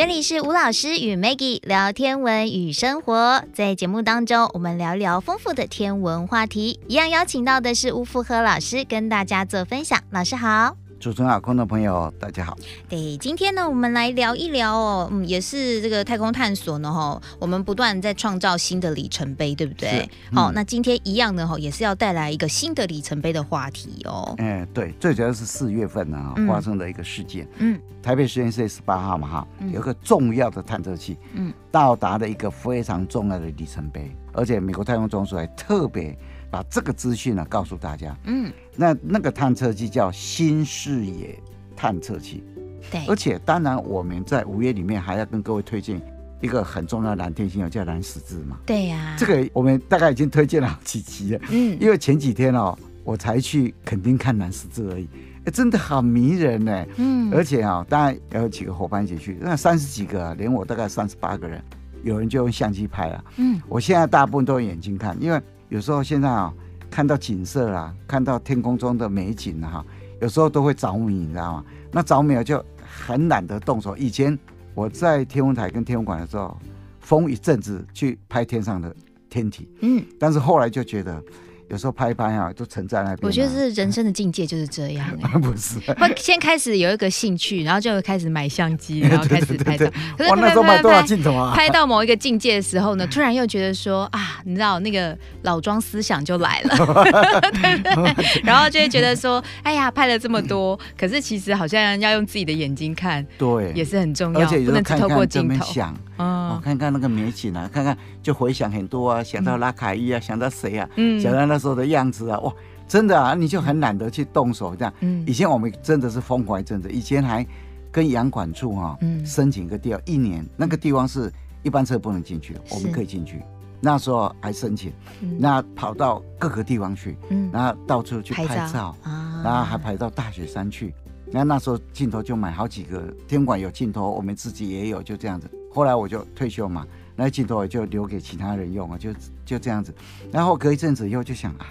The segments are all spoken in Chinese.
这里是吴老师与 Maggie 聊天文与生活，在节目当中，我们聊聊丰富的天文话题，一样邀请到的是吴福和老师跟大家做分享。老师好。主持人好，观众朋友大家好。对，今天呢，我们来聊一聊哦，嗯，也是这个太空探索呢，哈，我们不断在创造新的里程碑，对不对？好、嗯哦，那今天一样呢哈，也是要带来一个新的里程碑的话题哦。嗯，对，最主要是四月份呢，发生的一个事件。嗯，台北实验室十八号嘛，哈，有一个重要的探测器，嗯，到达了一个非常重要的里程碑，而且美国太空总署还特别。把这个资讯呢告诉大家，嗯，那那个探测器叫新视野探测器，对，而且当然我们在五月里面还要跟各位推荐一个很重要的蓝天星，叫蓝十字嘛，对呀、啊，这个我们大概已经推荐了好几期了，嗯，因为前几天哦，我才去垦丁看蓝十字而已，哎，真的好迷人呢，嗯，而且啊、哦，当然有几个伙伴一起去，那三十几个、啊，连我大概三十八个人，有人就用相机拍啊，嗯，我现在大部分都用眼睛看，因为。有时候现在啊，看到景色啊，看到天空中的美景哈，有时候都会着迷，你知道吗？那着迷了就很懒得动手。以前我在天文台跟天文馆的时候，疯一阵子去拍天上的天体，嗯，但是后来就觉得。有时候拍一拍啊，就沉在那边。我觉得是人生的境界就是这样、欸。不是，会先开始有一个兴趣，然后就会开始买相机，然后开始拍照。哇，那时候买多少镜头啊？拍到某一个境界的时候呢，突然又觉得说啊，你知道那个老庄思想就来了，对不对？然后就会觉得说，哎呀，拍了这么多，可是其实好像要用自己的眼睛看，对，也是很重要，而且不能只透过镜头想。嗯，我看看那个美景啊，看看就回想很多啊，想到拉卡伊啊，嗯、想到谁啊，嗯，想到那时候的样子啊，哇，真的啊，你就很懒得去动手这样。嗯，以前我们真的是疯狂一阵子，以前还跟洋管处哈、啊，嗯，申请一个地方，一年那个地方是一般车不能进去，我们可以进去。那时候还申请，嗯、那跑到各个地方去，嗯，然后到处去拍照，啊，然后还跑到大雪山去。那那时候镜头就买好几个，天管有镜头，我们自己也有，就这样子。后来我就退休嘛，那镜头我就留给其他人用啊，就就这样子。然后隔一阵子以后就想啊，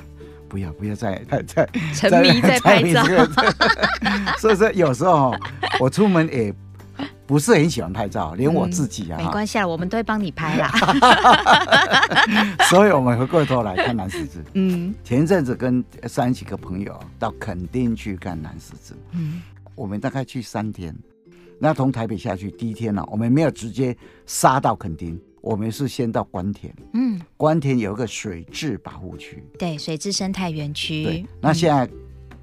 不要不要再 再再沉迷在拍照。所以说有时候我出门也不是很喜欢拍照，连我自己啊，嗯、没关系啊，我们都会帮你拍啦。所以我们回过头来看南十字。嗯，前一阵子跟三十几个朋友到垦丁去看南十字。嗯，我们大概去三天。那从台北下去第一天呢、啊，我们没有直接杀到垦丁，我们是先到关田。嗯，关田有一个水质保护区，对，水质生态园区。对，那现在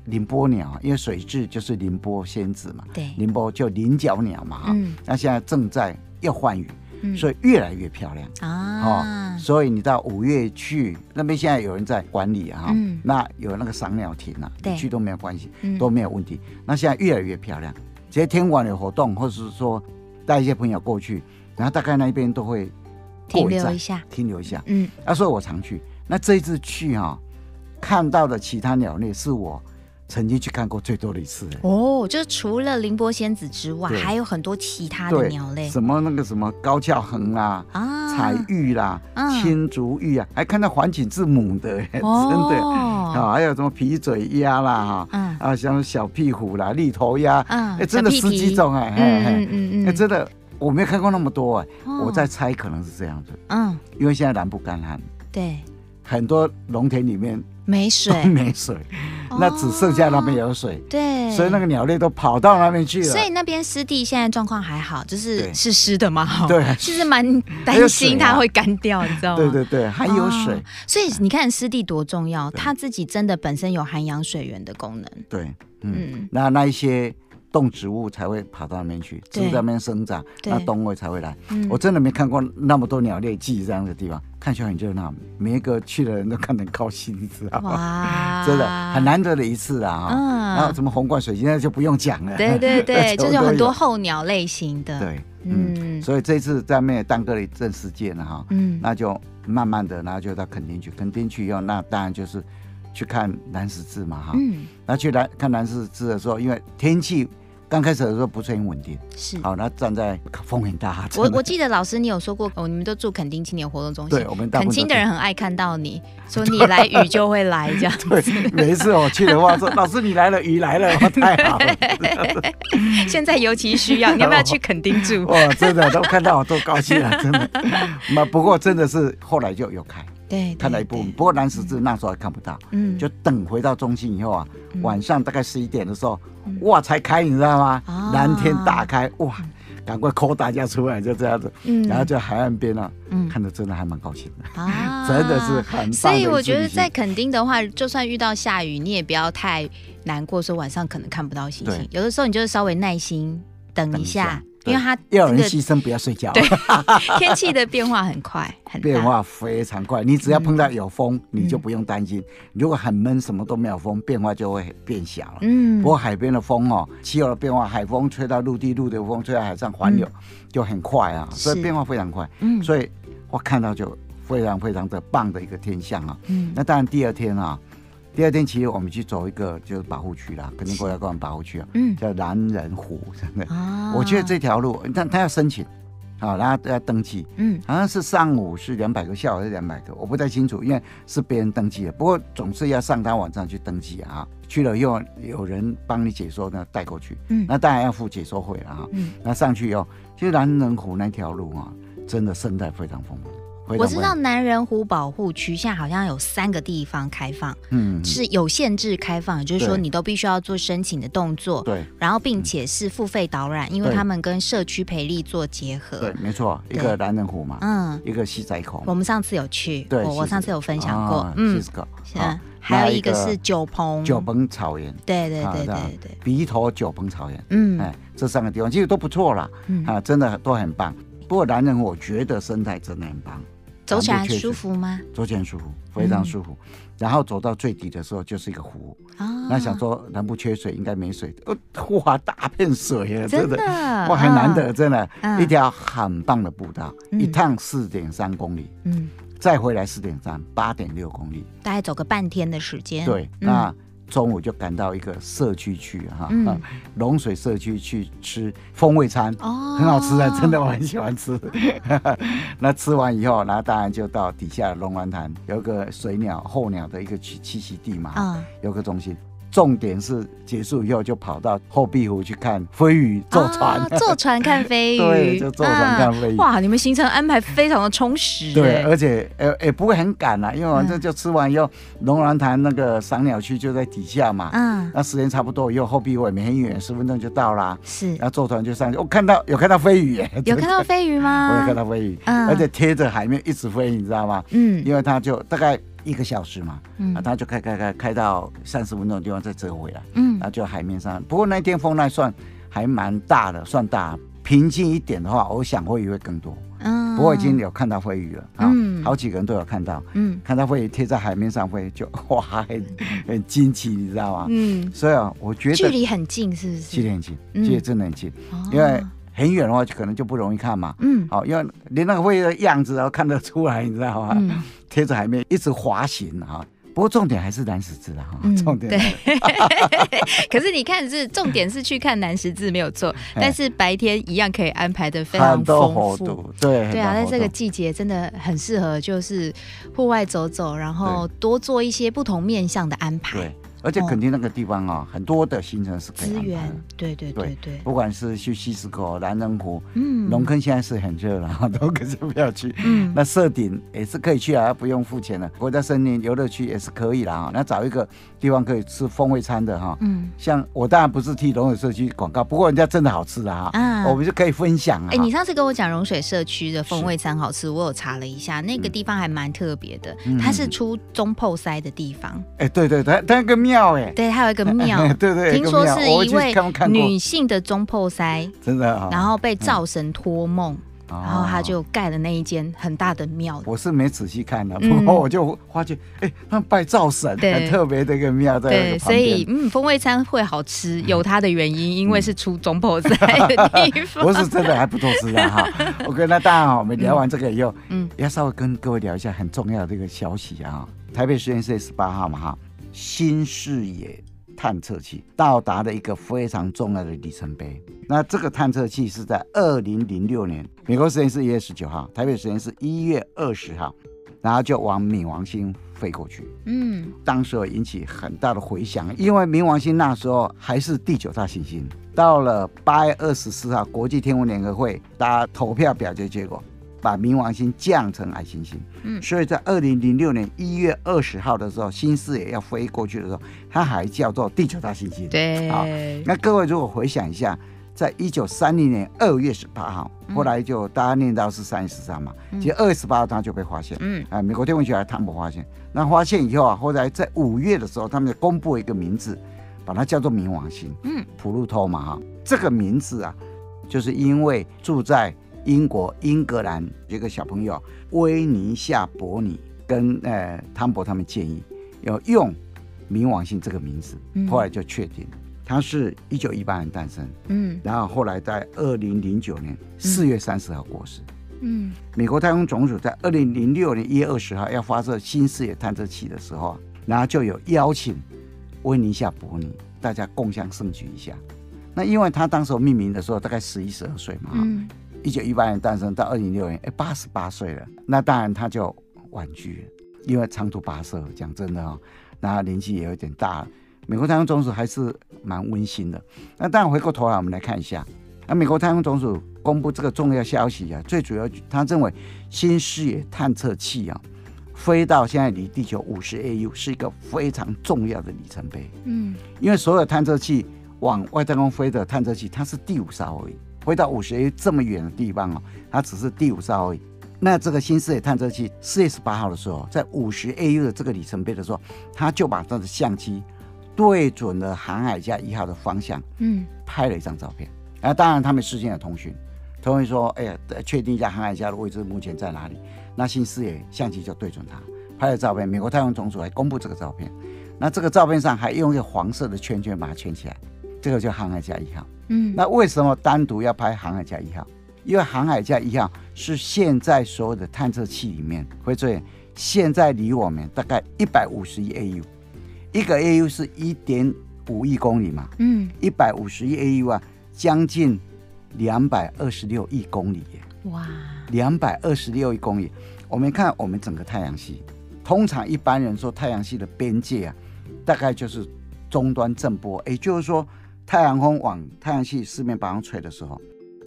凌波鸟，因为水蛭就是凌波仙子嘛，对，凌波就菱角鸟嘛，哈、嗯。那现在正在要换羽，嗯、所以越来越漂亮啊。哦，所以你到五月去那边，现在有人在管理啊，嗯、那有那个赏鸟亭啊，你去都没有关系，嗯、都没有问题。那现在越来越漂亮。这些天晚有活动，或者是说带一些朋友过去，然后大概那边都会停留一下，停留一下。嗯，那所以我常去。那这一次去哈、哦，看到的其他鸟类是我曾经去看过最多的一次。哦，就是除了凌波仙子之外，还有很多其他的鸟类，什么那个什么高翘鴴啦，啊，彩玉啦，青竹玉啊，还看到环颈雉母的，真的。啊，还有什么皮嘴鸭啦，哈。啊，像小屁虎啦、栗头鸭，哎，真的十几种哎，嗯嗯嗯，哎，真的我没有看过那么多哎，我在猜可能是这样子，嗯，因为现在南部干旱，对，很多农田里面没水，没水，那只剩下那边有水，对，所以那个鸟类都跑到那边去了。所以那边湿地现在状况还好，就是是湿的嘛，对，其 实蛮担心它会干掉，你知道吗？对对对，还有水，所以你看湿地多重要，它自己真的本身有涵养水源的功能。对，嗯，那那一些。动植物才会跑到那边去，植物在那边生长，那动物才会来。我真的没看过那么多鸟类聚集这样的地方，看起来很热闹，每一个去的人都看得很高兴，你知道吗？哇，真的很难得的一次啊！然后什么红冠水鸡那就不用讲了，对对 对，就是有很多候鸟类型的。对，嗯，所以这次在那边耽搁了一阵时间了哈，嗯，那就慢慢的，然后就到垦丁去，垦丁去以后，那当然就是去看南十字嘛哈，嗯，那去来看南十字的时候，因为天气。刚开始的时候不是很稳定，是好，那站在风很大。我我记得老师你有说过哦，你们都住垦丁青年活动中心，对，我们垦青的人很爱看到你，说你来雨就会来这样子。对，每一次我去的话说，老师你来了，雨来了，太好了。现在尤其需要，你要不要去垦丁住？哇，真的都看到我都高兴了，真的。那不过真的是后来就有开。对，看到一部分，不过南十字那时候还看不到，嗯，就等回到中心以后啊，晚上大概十一点的时候，哇，才开，你知道吗？蓝天大开，哇，赶快 call 大家出来，就这样子，嗯。然后在海岸边啊，看着真的还蛮高兴的啊，真的是很。所以我觉得在垦丁的话，就算遇到下雨，你也不要太难过，说晚上可能看不到星星。有的时候你就是稍微耐心等一下。因为它要有人牺牲，不要睡觉。对，天气的变化很快，很变化非常快。你只要碰到有风，你就不用担心。如果很闷，什么都没有风，变化就会变小了。嗯。不过海边的风哦，气候的变化，海风吹到陆地，陆地的风吹到海上，环流就很快啊，所以变化非常快。嗯。所以我看到就非常非常的棒的一个天象啊。嗯。那当然第二天啊。第二天，其实我们去走一个就是保护区啦，肯定国家公园保护区啊，嗯，叫蓝人湖，真的。哦。我觉得这条路，但他要申请，啊，然后要登记，嗯，好像是上午是两百个，下午是两百个，我不太清楚，因为是别人登记的。不过总是要上他网站去登记啊。去了以后，有人帮你解说，那带过去，嗯，那当然要付解说费了啊。嗯。那上去以后，其实蓝人湖那条路啊，真的生态非常丰富。我知道南人湖保护区现在好像有三个地方开放，嗯，是有限制开放，就是说你都必须要做申请的动作，对，然后并且是付费导览，因为他们跟社区培力做结合，对，没错，一个南人湖嘛，嗯，一个西仔口，我们上次有去，对，我上次有分享过，嗯，还有一个是九鹏，九鹏草原，对对对对对，鼻头九鹏草原，嗯，哎，这三个地方其实都不错啦，啊，真的都很棒。不过南人湖我觉得生态真的很棒。走起来舒服吗？走起来舒服，非常舒服。嗯、然后走到最底的时候就是一个湖，哦、那想说南部缺水，应该没水的，哇，大片水耶，真的，哇，很难得，真的，嗯、一条很棒的步道，嗯、一趟四点三公里，嗯，再回来四点三，八点六公里，大概走个半天的时间，对，那。嗯中午就赶到一个社区去哈，龙水社区去吃风味餐，哦，很好吃啊，真的我很喜欢吃。那吃完以后，然后当然就到底下龙湾潭有个水鸟候鸟的一个栖栖息地嘛，游客中心。重点是结束以后就跑到后壁湖去看飞鱼，坐船，坐船看飞鱼，对，就坐船看飞鱼。哇，你们行程安排非常的充实。对，而且呃也不会很赶啊，因为反正就吃完以后，龙銮潭那个赏鸟区就在底下嘛。嗯。那时间差不多以后，后壁湖也没很远，十分钟就到啦。是。然后坐船就上去，我看到有看到飞鱼耶。有看到飞鱼吗？我有看到飞鱼，而且贴着海面一直飞，你知道吗？嗯。因为它就大概。一个小时嘛，嗯，啊，他就开开开开到三十分钟的地方再折回来，嗯，然后就海面上。不过那天风浪算还蛮大的，算大。平静一点的话，我想会鱼会更多，嗯。不过已经有看到飞鱼了，嗯，好几个人都有看到，嗯，看到飞鱼贴在海面上飞，就哇，很很惊奇，你知道吗？嗯。所以啊，我觉得距离很近，是不是？距离很近，距离真的很近，因为很远的话就可能就不容易看嘛，嗯。好，因为连那个飞鱼的样子都看得出来，你知道吗？嗯。贴着海面一直滑行啊，不过重点还是南十字啊哈，重点。对，可是你看是重点是去看南十字没有错，但是白天一样可以安排的非常丰富。对对啊，在这个季节真的很适合，就是户外走走，然后多做一些不同面向的安排。而且垦丁那个地方啊，很多的行程是可以安排的。对对对对，不管是去西石口、蓝人湖，嗯，龙坑现在是很热了，都可是不要去。嗯，那社顶也是可以去啊，不用付钱的。国家森林游乐区也是可以啦啊。那找一个地方可以吃风味餐的哈。嗯，像我当然不是替龙水社区广告，不过人家真的好吃的哈。啊，我们就可以分享啊。哎，你上次跟我讲龙水社区的风味餐好吃，我有查了一下，那个地方还蛮特别的，它是出中破塞的地方。哎，对对，它它那个庙。对，还有一个庙，对对，听说是一位女性的中破塞，真的，然后被灶神托梦，然后他就盖了那一间很大的庙。我是没仔细看的，不过我就发觉，哎，他拜灶神，很特别的一个庙在。对，所以嗯，风味餐会好吃，有它的原因，因为是出中破塞的地方。不是真的还不错吃啊哈。OK，那当然哈，我们聊完这个以后，嗯，要稍微跟各位聊一下很重要的一个消息啊，台北实验室十八号嘛哈。新视野探测器到达了一个非常重要的里程碑。那这个探测器是在二零零六年，美国时间是一月十九号，台北时间是一月二十号，然后就往冥王星飞过去。嗯，当时引起很大的回响，因为冥王星那时候还是第九大行星。到了八月二十四号，国际天文联合会大家投票表决结果。把冥王星降成矮行星，嗯，所以在二零零六年一月二十号的时候，新视野要飞过去的时候，它还叫做地球大行星。对，好，那各位如果回想一下，在一九三零年二月十八号，后来就大家念到是三月十三嘛，其实二月十八号它就被发现，嗯，啊，美国天文学还探不发现，那发现以后啊，后来在五月的时候，他们就公布一个名字，把它叫做冥王星，嗯，普鲁托嘛哈，这个名字啊，就是因为住在。英国英格兰一个小朋友威尼夏伯尼跟呃汤博他们建议要用冥王星这个名字，后来就确定他是一九一八年诞生，嗯，然后后来在二零零九年四月三十号过世，嗯，美国太空总署在二零零六年一月二十号要发射新视野探测器的时候，然后就有邀请威尼夏伯尼大家共襄盛举一下，那因为他当时命名的时候大概十一十二岁嘛，嗯。一九一八年诞生，到二零零六年，哎，八十八岁了。那当然他就婉拒了，因为长途跋涉，讲真的哈、哦，那年纪也有点大了。美国太空总署还是蛮温馨的。那当然回过头来，我们来看一下，那美国太空总署公布这个重要消息啊，最主要他认为新视野探测器啊，飞到现在离地球五十 AU 是一个非常重要的里程碑。嗯，因为所有探测器往外太空飞的探测器，它是第五艘而已。回到五十 A 这么远的地方哦，它只是第五艘而已。那这个新视野探测器四月十八号的时候，在五十 AU 的这个里程碑的时候，它就把它的相机对准了航海家一号的方向，嗯，拍了一张照片。然后当然他们事先有通讯，通讯说，哎呀，确定一下航海家的位置目前在哪里。那新视野相机就对准它拍了照片。美国太空总署还公布这个照片。那这个照片上还用一个黄色的圈圈把它圈起来，这个叫航海家一号。嗯，那为什么单独要拍航海家一号？因为航海家一号是现在所有的探测器里面，会注意，现在离我们大概一百五十亿 AU，一个 AU 是一点五亿公里嘛，嗯，一百五十亿 AU 啊，将近两百二十六亿公里耶，哇，两百二十六亿公里。我们看我们整个太阳系，通常一般人说太阳系的边界啊，大概就是终端震波，也就是说。太阳风往太阳系四面八方吹的时候，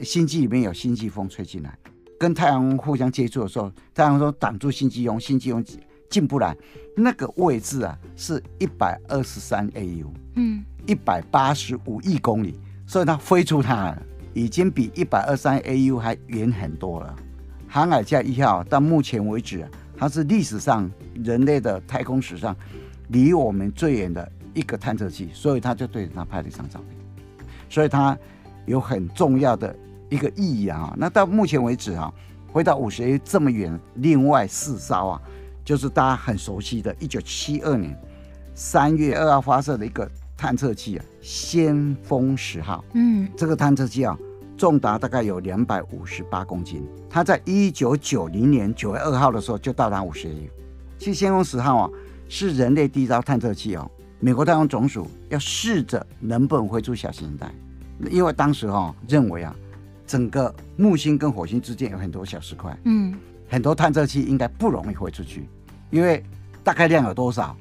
星际里面有星际风吹进来，跟太阳互相接触的时候，太阳风挡住星际风，星际风进不来。那个位置啊，是一百二十三 AU，嗯，一百八十五亿公里，所以它飞出它了已经比一百二十三 AU 还远很多了。航海家一号到目前为止，它是历史上人类的太空史上离我们最远的。一个探测器，所以他就对着它拍了一张照片，所以它有很重要的一个意义啊。那到目前为止啊，回到五十 A 这么远，另外四艘啊，就是大家很熟悉的，一九七二年三月二号发射的一个探测器啊，先锋十号。嗯，这个探测器啊，重达大概有两百五十八公斤。它在一九九零年九月二号的时候就到达五十 A。其实先锋十号啊，是人类第一艘探测器哦。美国太空总署要试着能不能飞出小行星带，因为当时哈、哦、认为啊，整个木星跟火星之间有很多小石块，嗯，很多探测器应该不容易飞出去，因为大概量有多少，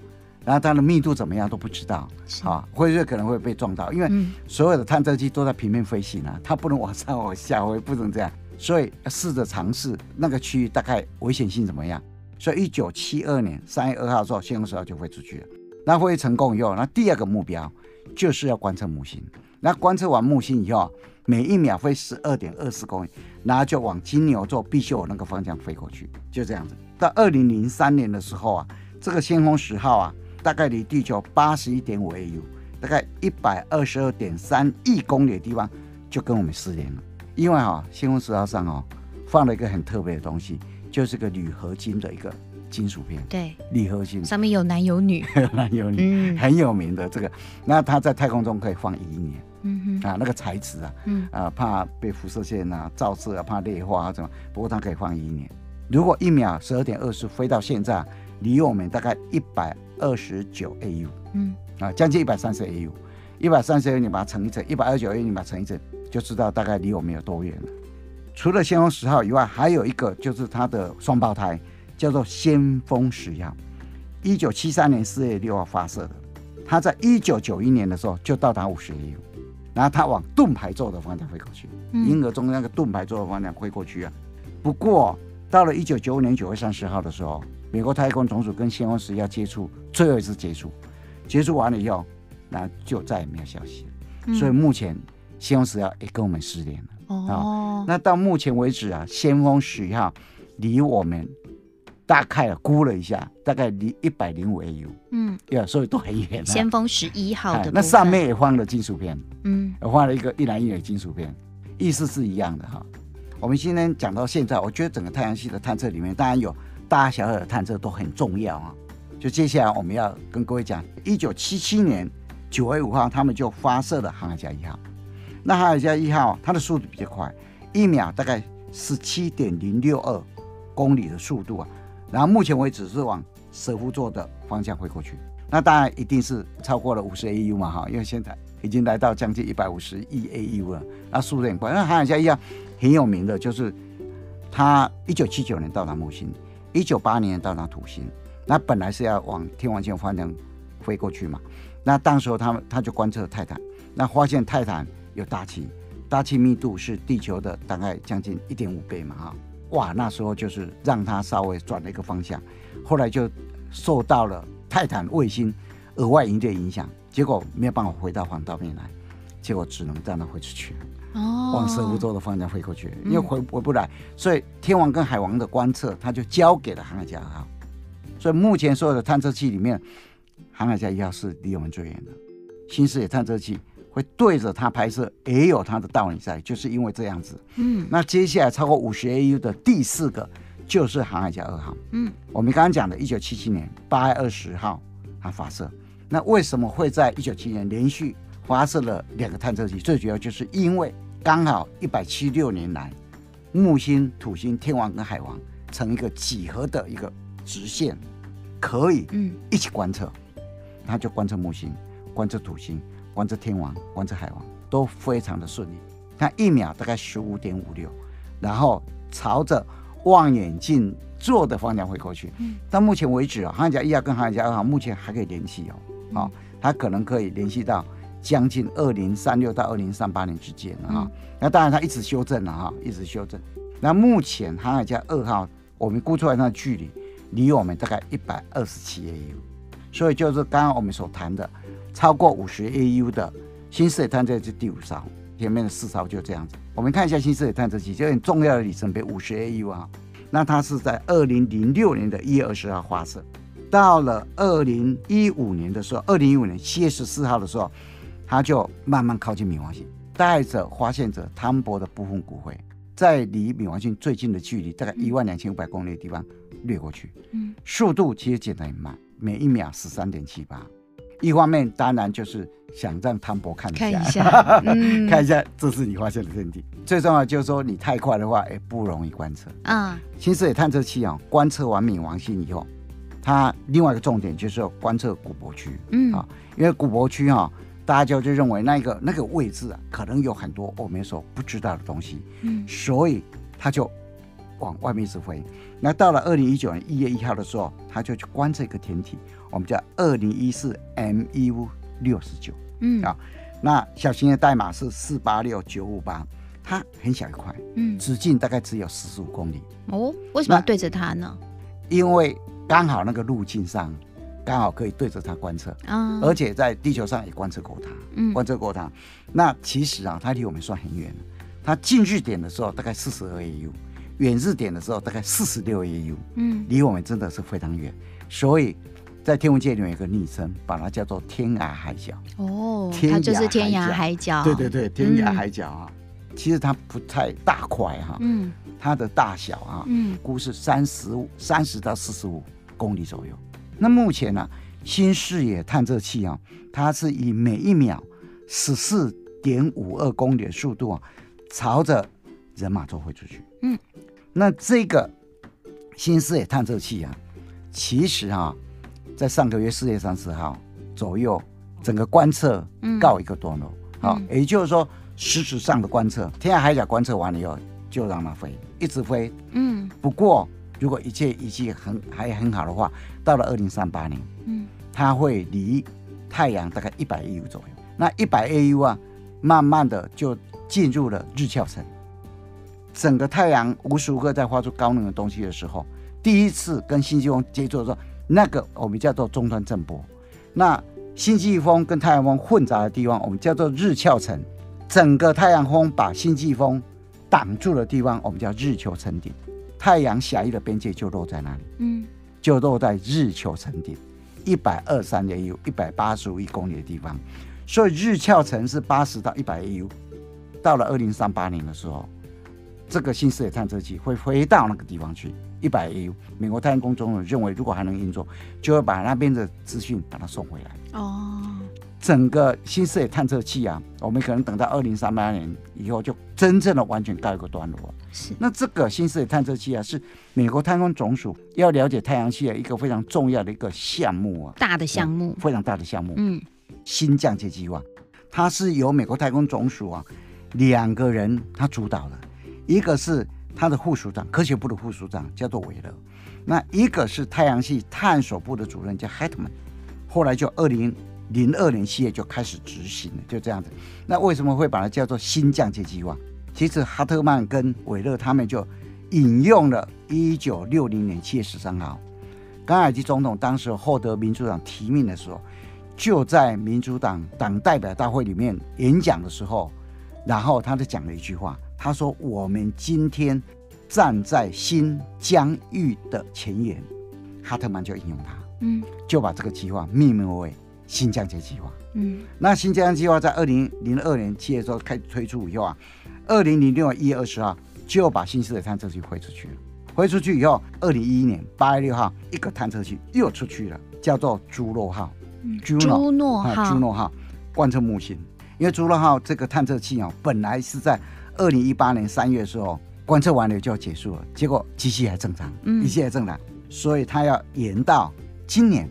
然后它的密度怎么样都不知道，啊，会不会可能会被撞到？因为所有的探测器都在平面飞行啊，它不能往上往下也，不能这样，所以要试着尝试那个区域大概危险性怎么样。所以一九七二年三月二号的时候，先锋十号就飞出去了。那会成功以后，那第二个目标就是要观测木星。那观测完木星以后，每一秒飞十二点二四公里，然后就往金牛座必修那个方向飞过去，就这样子。到二零零三年的时候啊，这个先锋十号啊，大概离地球八十一点五 AU，大概一百二十二点三亿公里的地方，就跟我们失联了。因为啊，先锋十号上哦，放了一个很特别的东西，就是个铝合金的一个。金属片，对，铝合金上面有男有女，有 男有女，嗯，很有名的这个。那它在太空中可以放一亿年，嗯哼，啊，那个材质啊，嗯，啊，怕被辐射线啊照射啊，怕裂化啊什么。不过它可以放一亿年。如果一秒十二点二十飞到现在，离我们大概一百二十九 AU，嗯，啊，将近一百三十 AU，一百三十 AU 你把它乘一乘，一百二十九 AU 你把它乘一乘，就知道大概离我们有多远了。除了先锋十号以外，还有一个就是它的双胞胎，叫做先锋十一号，一九七三年四月六号发射的，它在一九九一年的时候就到达五十 AU，然后它往盾牌座的方向飞过去，银河中那个盾牌座的方向飞过去啊。不过到了一九九五年九月三十号的时候，美国太空总署跟先锋十一号接触，最后一次接触，接触完了以后，那就再也没有消息了。所以目前先锋十一号也跟我们失联了。哦，那到目前为止啊，先锋十一号离我们大概估了一下，大概离一百零五 AU，嗯，对，所以都很远。先锋十一号的，那上面也放了金属片，嗯，也放了一个一男一女的金属片，意思是一样的哈。我们今天讲到现在，我觉得整个太阳系的探测里面，当然有大大小小的探测都很重要啊。就接下来我们要跟各位讲，一九七七年九月五号，他们就发射了航海家一号。那航海家一号它的速度比较快，一秒大概十七点零六二公里的速度啊。然后目前为止是往蛇夫座的方向飞过去。那当然一定是超过了五十 AU 嘛哈，因为现在已经来到将近一百五十亿 AU 了，那速度很快。那航海家一样很有名的就是他一九七九年到达木星，一九八年到达土星。那本来是要往天王星方向飞过去嘛。那当时候他们他就观测泰坦，那发现泰坦。有大气，大气密度是地球的大概将近一点五倍嘛哈，哇，那时候就是让它稍微转了一个方向，后来就受到了泰坦卫星额外引力的影响，结果没有办法回到黄道面来，结果只能这样飞出去，哦，往蛇夫座的方向飞过去，因为回回不来，所以天王跟海王的观测，它就交给了航海家二号，所以目前所有的探测器里面，航海家一号是离我们最远的，新视野探测器。会对着它拍摄，也有它的道理在，就是因为这样子。嗯，那接下来超过五十 AU 的第四个就是航海家二号。嗯，我们刚刚讲的，一九七七年八月二十号它发射。那为什么会在一九七七年连续发射了两个探测器？最主要就是因为刚好一百七六年来，木星、土星、天王跟海王成一个几何的一个直线，可以嗯一起观测。他就观测木星，观测土星。观测天王、观测海王都非常的顺利，它一秒大概十五点五六，然后朝着望远镜做的方向飞过去。嗯，到目前为止啊，航海家一号跟航海家二号目前还可以联系哦，好，它可能可以联系到将近二零三六到二零三八年之间啊。那当然它一直修正了哈，一直修正。那目前航海家二号我们估出来它的距离离我们大概一百二十七 AU，所以就是刚刚我们所谈的。超过五十 AU 的新视野探测器第五艘，前面的四艘就这样子。我们看一下新视野探测器，就很重要的里程碑五十 AU 啊。那它是在二零零六年的一月二十号发射，到了二零一五年的时候，二零一五年七月十四号的时候，它就慢慢靠近冥王星，带着发现者汤博的部分骨灰，在离冥王星最近的距离，大概一万两千五百公里的地方掠过去。嗯，速度其实减得很慢，每一秒十三点七八。一方面当然就是想让汤博看一下，看一下，嗯、看一下这是你发现的天体。最重要就是说你太快的话，也不容易观测。啊，新视野探测器啊，观测完冥王星以后，它另外一个重点就是要观测古柏区。嗯啊，因为古柏区哈，大家就就认为那个那个位置啊，可能有很多我们所不知道的东西。嗯，所以它就往外面一直飞。那到了二零一九年一月一号的时候，他就去观测一个天体。我们叫二零一四 MU 六十九，嗯啊，那小型的代码是四八六九五八，它很小一块，嗯，直径大概只有四十五公里。哦，为什么要对着它呢？因为刚好那个路径上刚好可以对着它观测啊，而且在地球上也观测过它，嗯，观测过它。那其实啊，它离我们算很远，它近日点的时候大概四十二 AU，远日点的时候大概四十六 AU，嗯，离我们真的是非常远，所以。在天文界里面有一个昵称，把它叫做“天涯海角”。哦，它就是天涯海角。对对对，天涯海角啊，嗯、其实它不太大块哈。嗯。它的大小啊，嗯，估是三十五、三十到四十五公里左右。那目前呢、啊，新视野探测器啊，它是以每一秒十四点五二公里的速度啊，朝着人马座飞出去。嗯。那这个新视野探测器啊，其实啊。在上个月四月三十号左右整个观测告一个段落。好、嗯，也就是说，实质上的观测，天涯海角观测完了以后，就让它飞，一直飞。嗯。不过，如果一切仪器很还很好的话，到了二零三八年，嗯，它会离太阳大概一百 AU 左右。那一百 AU 啊，慢慢的就进入了日鞘层。整个太阳无时无刻在发出高能的东西的时候，第一次跟星际风接触的时候，那个我们叫做终端震波。那星际风跟太阳风混杂的地方，我们叫做日鞘层。整个太阳风把星际风挡住的地方，我们叫日球层顶。太阳狭义的边界就落在那里，嗯，就落在日球层顶，一百二三 AU，一百八十五亿公里的地方。所以日鞘层是八十到一百 AU。到了二零三八年的时候，这个新视野探测器会飞到那个地方去，一百 AU。美国太空总署认为，如果还能运作，就会把那边的资讯把它送回来。哦。整个新视野探测器啊，我们可能等到二零三八年以后，就真正的完全告一个段落。是，那这个新视野探测器啊，是美国太空总署要了解太阳系的一个非常重要的一个项目啊，大的项目，非常大的项目。嗯，新降阶计划，它是由美国太空总署啊两个人他主导的，一个是他的副署长，科学部的副署长叫做韦勒，那一个是太阳系探索部的主任叫海特曼，后来就二零。零二年七月就开始执行了，就这样子。那为什么会把它叫做新降阶计划？其实哈特曼跟韦勒他们就引用了一九六零年七月十三号，甘乃基总统当时获得民主党提名的时候，就在民主党党代表大会里面演讲的时候，然后他就讲了一句话，他说：“我们今天站在新疆域的前沿。”哈特曼就引用他，嗯，就把这个计划命名为。新疆节计划，嗯，那新降阶计划在二零零二年七月的时候开始推出以后啊，二零零六年一月二十号就把新视野探测器飞出去了。飞出去以后，二零一一年八月六号，一个探测器又出去了，叫做朱诺号。朱诺号，朱诺号观测木星。因为朱诺号这个探测器啊，本来是在二零一八年三月的时候观测完了就要结束了，结果机器还正常，嗯，一切还正常，所以它要延到今年。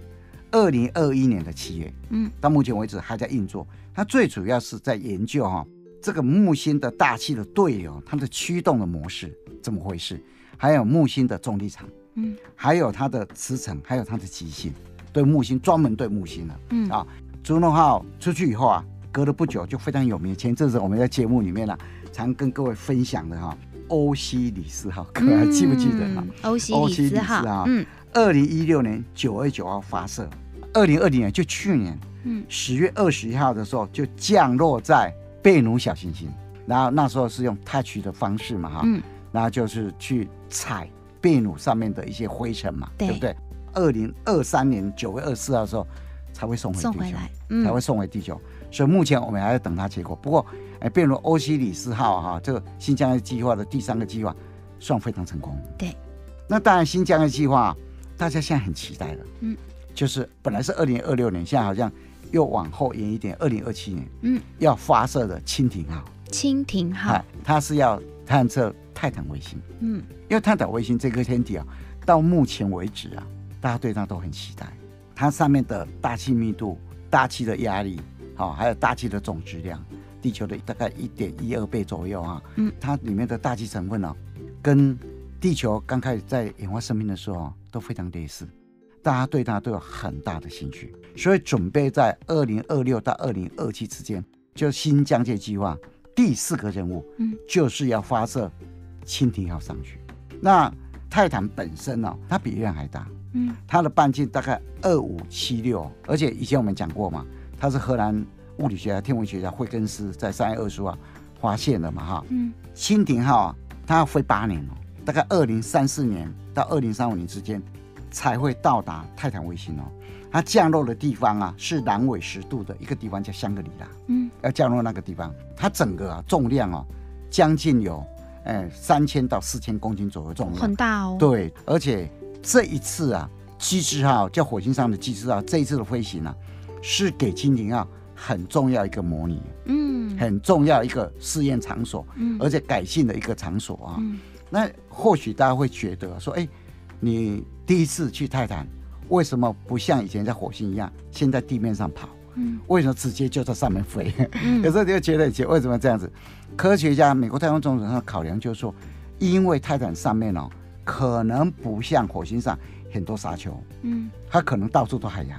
二零二一年的七月，嗯，到目前为止还在运作。它最主要是在研究哈、哦，这个木星的大气的对流，它的驱动的模式怎么回事？还有木星的重力场，嗯，还有它的磁层，还有它的极性，对木星专门对木星的，嗯啊，朱诺号出去以后啊，隔了不久就非常有名。前阵子我们在节目里面呢、啊，常跟各位分享的哈、啊，欧西里斯号，各位还记不记得哈？欧西里斯号，嗯。二零一六年九月九号发射，二零二零年就去年，嗯，十月二十一号的时候就降落在贝努小行星，然后那时候是用 touch 的方式嘛，哈，嗯，然后就是去踩贝努上面的一些灰尘嘛，对，对不对？二零二三年九月二十四号的时候才会送回地球，送回来，嗯，才会送回地球，所以目前我们还在等它结果。不过，哎，变如欧西里斯号哈，这个新疆的计划的第三个计划算非常成功，对。那当然，新疆的计划。大家现在很期待了，嗯，就是本来是二零二六年，现在好像又往后延一点，二零二七年，嗯，要发射的蜻蜓号，蜻蜓号，它是要探测泰坦卫星，嗯，因为泰坦卫星这颗天体啊，到目前为止啊，大家对它都很期待，它上面的大气密度、大气的压力，好，还有大气的总质量，地球的大概一点一二倍左右啊，嗯，它里面的大气成分呢，跟地球刚开始在演化生命的时候都非常类似，大家对它都有很大的兴趣，所以准备在二零二六到二零二七之间，就新疆界计划第四个任务，嗯，就是要发射蜻蜓号上去。那泰坦本身呢，它比月亮还大，嗯，它的半径大概二五七六，而且以前我们讲过嘛，它是荷兰物理学家、天文学家惠根斯在三月二十号发现的嘛，哈，嗯，蜻蜓号啊，它要飞八年哦。大概二零三四年到二零三五年之间才会到达泰坦卫星哦。它降落的地方啊是南纬十度的一个地方叫香格里拉。嗯，要降落那个地方，它整个啊重量哦将近有哎三千到四千公斤左右重量，很大哦。对，而且这一次啊，机智号叫火星上的机智号这一次的飞行啊，是给蜻蜓号很重要一个模拟，嗯，很重要一个试验场所，嗯，而且改进的一个场所啊。嗯那或许大家会觉得说，哎，你第一次去泰坦，为什么不像以前在火星一样，先在地面上跑？嗯，为什么直接就在上面飞？嗯、有时候你就觉得，为什么这样子？科学家，美国太空总署上考量就是说，因为泰坦上面哦，可能不像火星上很多沙丘，嗯，它可能到处都海洋，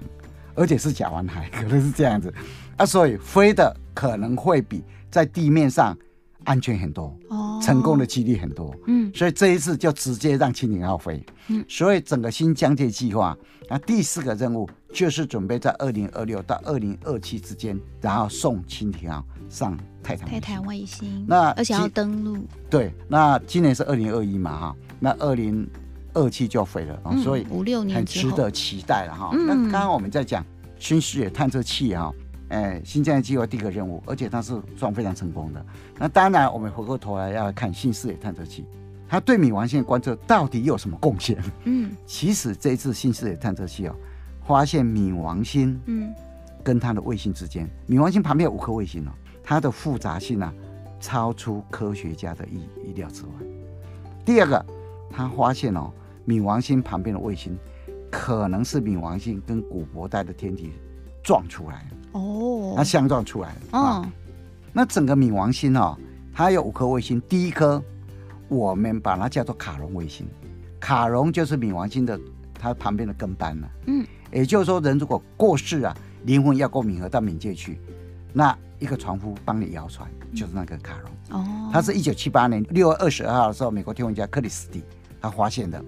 而且是甲烷海，可能是这样子，啊，所以飞的可能会比在地面上。安全很多，哦，成功的几率很多，嗯，所以这一次就直接让蜻蜓号飞，嗯，所以整个新疆界计划，那第四个任务就是准备在二零二六到二零二七之间，然后送蜻蜓号上泰坦泰坦卫星，那而且要登陆，对，那今年是二零二一嘛哈，那二零二七就飞了，嗯，所以五六年很值得期待了哈。那刚刚我们在讲新视野探测器哈。哎，新疆的计划第一个任务，而且它是算非常成功的。那当然，我们回过头来要看新视野探测器，它对冥王星的观测到底有什么贡献？嗯，其实这一次新视野探测器哦，发现冥王星，嗯，跟它的卫星之间，冥王星旁边有五颗卫星哦，它的复杂性啊，超出科学家的意意料之外。第二个，他发现哦，冥王星旁边的卫星可能是冥王星跟古柏带的天体撞出来。哦，那相撞出来了。哦，那整个冥王星哦，它有五颗卫星。第一颗，我们把它叫做卡戎卫星。卡戎就是冥王星的它旁边的跟班了。嗯，也就是说，人如果过世啊，灵魂要过冥河到冥界去，那一个船夫帮你摇船，就是那个卡戎。哦，他是一九七八年六月二十二号的时候，美国天文家克里斯蒂他发现的。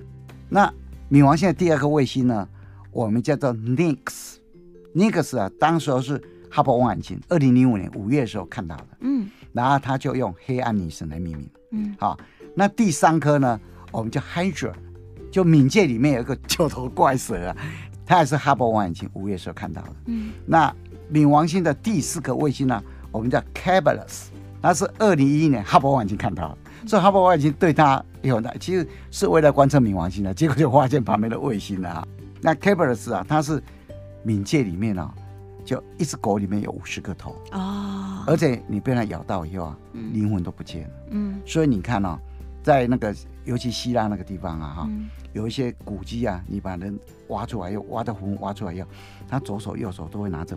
那冥王星的第二颗卫星呢，我们叫做 Nix，Nix 啊，当时候是哈勃望远镜，二零零五年五月的时候看到的。嗯，然后他就用黑暗女神来命名。嗯，好，那第三颗呢，我们叫 Hydra，就冥界里面有一个九头怪蛇啊，它也是哈勃望远镜五月的时候看到的。嗯，那冥王星的第四颗卫星呢，我们叫 Kerberos，那是二零一一年哈勃望远镜看到的，所以哈勃望远镜对它有很大，其实是为了观测冥王星的，结果就发现旁边的卫星了啊。那 Kerberos 啊，它是。冥界里面啊，就一只狗里面有五十个头哦，而且你被它咬到以后啊，灵魂都不见了。嗯，所以你看哦，在那个尤其希腊那个地方啊，哈，有一些古迹啊，你把人挖出来，又挖的魂挖出来以后，他左手右手都会拿着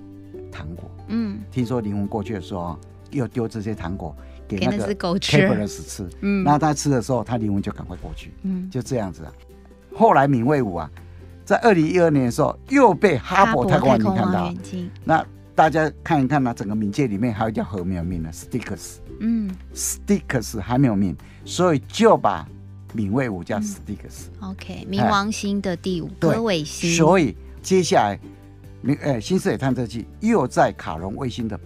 糖果。嗯，听说灵魂过去的时候，又丢这些糖果给那只狗吃，吃。嗯，那他吃的时候，它灵魂就赶快过去。嗯，就这样子啊。后来敏卫五啊。在二零一二年的时候，又被哈勃太空望远镜看到。那大家看一看呢，整个冥界里面还有一条河没有命的 Styx。嗯，Styx 还没有命，所以就把敏卫五叫 Styx。OK，冥王星的第五颗卫星。所以接下来，冥呃新视野探测器又在卡戎卫星的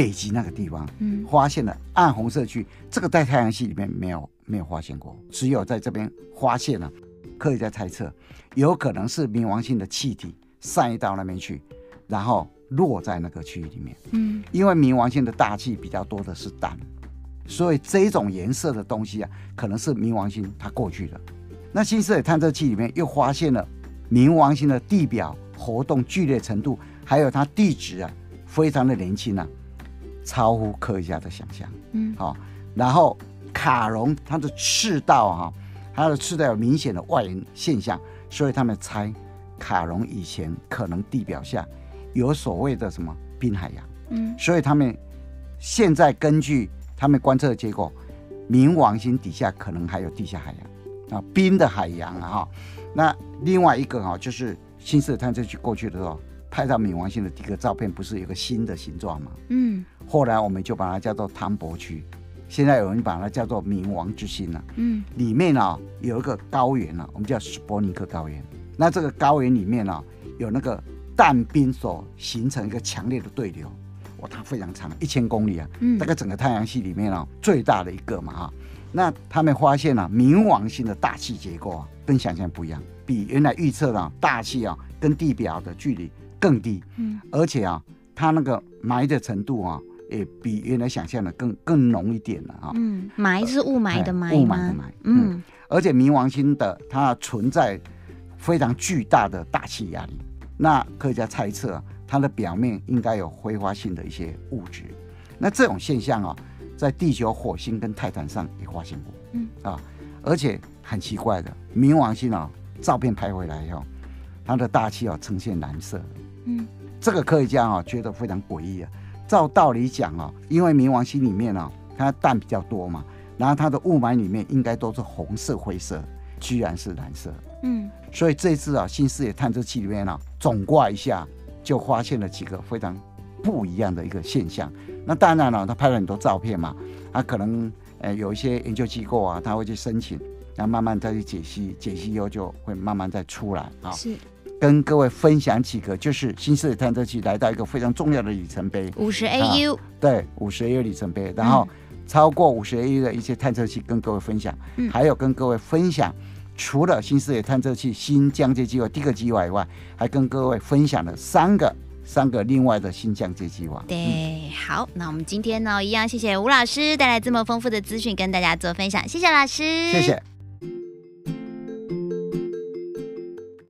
北极那个地方，嗯，发现了暗红色区。这个在太阳系里面没有没有发现过，只有在这边发现了。科学家猜测，有可能是冥王星的气体散逸到那边去，然后落在那个区域里面。嗯，因为冥王星的大气比较多的是氮，所以这种颜色的东西啊，可能是冥王星它过去的。那新视野探测器里面又发现了冥王星的地表活动剧烈程度，还有它地质啊，非常的年轻啊，超乎科学家的想象。嗯，好，然后卡戎它的赤道啊。它的赤道有明显的外延现象，所以他们猜卡戎以前可能地表下有所谓的什么冰海洋。嗯，所以他们现在根据他们观测的结果，冥王星底下可能还有地下海洋啊，冰的海洋啊哈。那另外一个哈，就是新视野探测器过去的时候拍到冥王星的第一个照片，不是有个新的形状吗？嗯，后来我们就把它叫做汤博区。现在有人把它叫做冥王之星了，啊，嗯，里面呢，啊、有一个高原呢，啊，我们叫史波尼克高原。那这个高原里面呢，啊，有那个氮冰所形成一个强烈的对流，哇，它非常长，一千公里啊，嗯，大概整个太阳系里面啊最大的一个嘛哈。那他们发现啊，冥王星的大气结构啊跟想象不一样，比原来预测的大气啊跟地表的距离更低，嗯，而且啊，它那个霾的程度啊。也比原来想象的更更浓一点了啊。嗯，霾是雾霾的霾。雾霾的霾。嗯，而且冥王星的它存在非常巨大的大气压力。那科学家猜测，啊它的表面应该有挥发性的一些物质。那这种现象啊，在地球、火星跟泰坦上也发现过。嗯啊，而且很奇怪的，冥王星啊，照片拍回来以后，它的大气啊呈现蓝色。嗯，这个科学家啊觉得非常诡异啊。照道理讲啊，因为冥王星里面啊，它氮比较多嘛，然后它的雾霾里面应该都是红色、灰色，居然是蓝色。嗯，所以这次啊，新视野探测器里面啊，总挂一下就发现了几个非常不一样的一个现象。那当然了，他拍了很多照片嘛，他可能呃有一些研究机构啊，他会去申请，然后慢慢再去解析，解析以后就会慢慢再出来啊。是。跟各位分享几个，就是新视野探测器来到一个非常重要的里程碑，五十 AU，对，五十 AU 里程碑。然后超过五十 AU 的一些探测器跟各位分享，嗯，还有跟各位分享，除了新视野探测器新降阶计划第一个计划以外，还跟各位分享了三个三个另外的新降阶计划。对，嗯、好，那我们今天呢，一样谢谢吴老师带来这么丰富的资讯跟大家做分享，谢谢老师，谢谢。